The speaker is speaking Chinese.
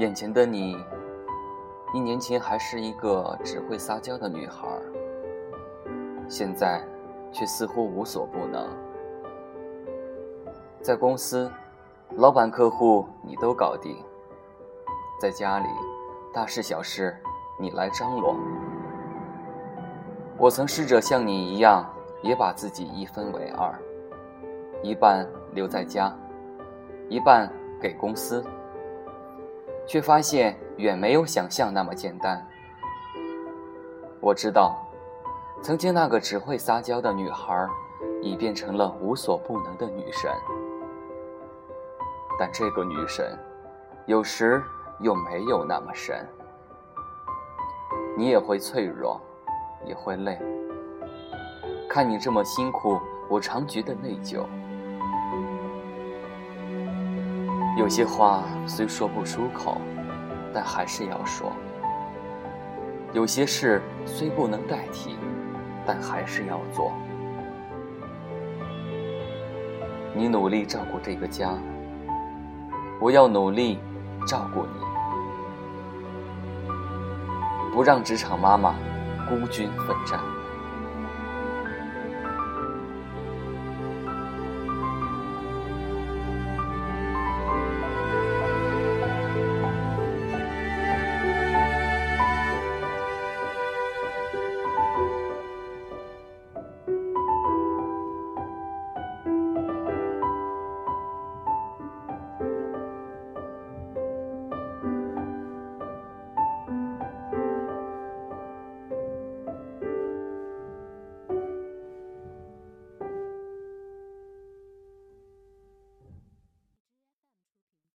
眼前的你，一年前还是一个只会撒娇的女孩，现在却似乎无所不能。在公司，老板、客户你都搞定；在家里，大事小事你来张罗。我曾试着像你一样，也把自己一分为二，一半留在家，一半给公司。却发现远没有想象那么简单。我知道，曾经那个只会撒娇的女孩，已变成了无所不能的女神。但这个女神，有时又没有那么神。你也会脆弱，也会累。看你这么辛苦，我常觉得内疚。有些话虽说不出口，但还是要说；有些事虽不能代替，但还是要做。你努力照顾这个家，我要努力照顾你，不让职场妈妈孤军奋战。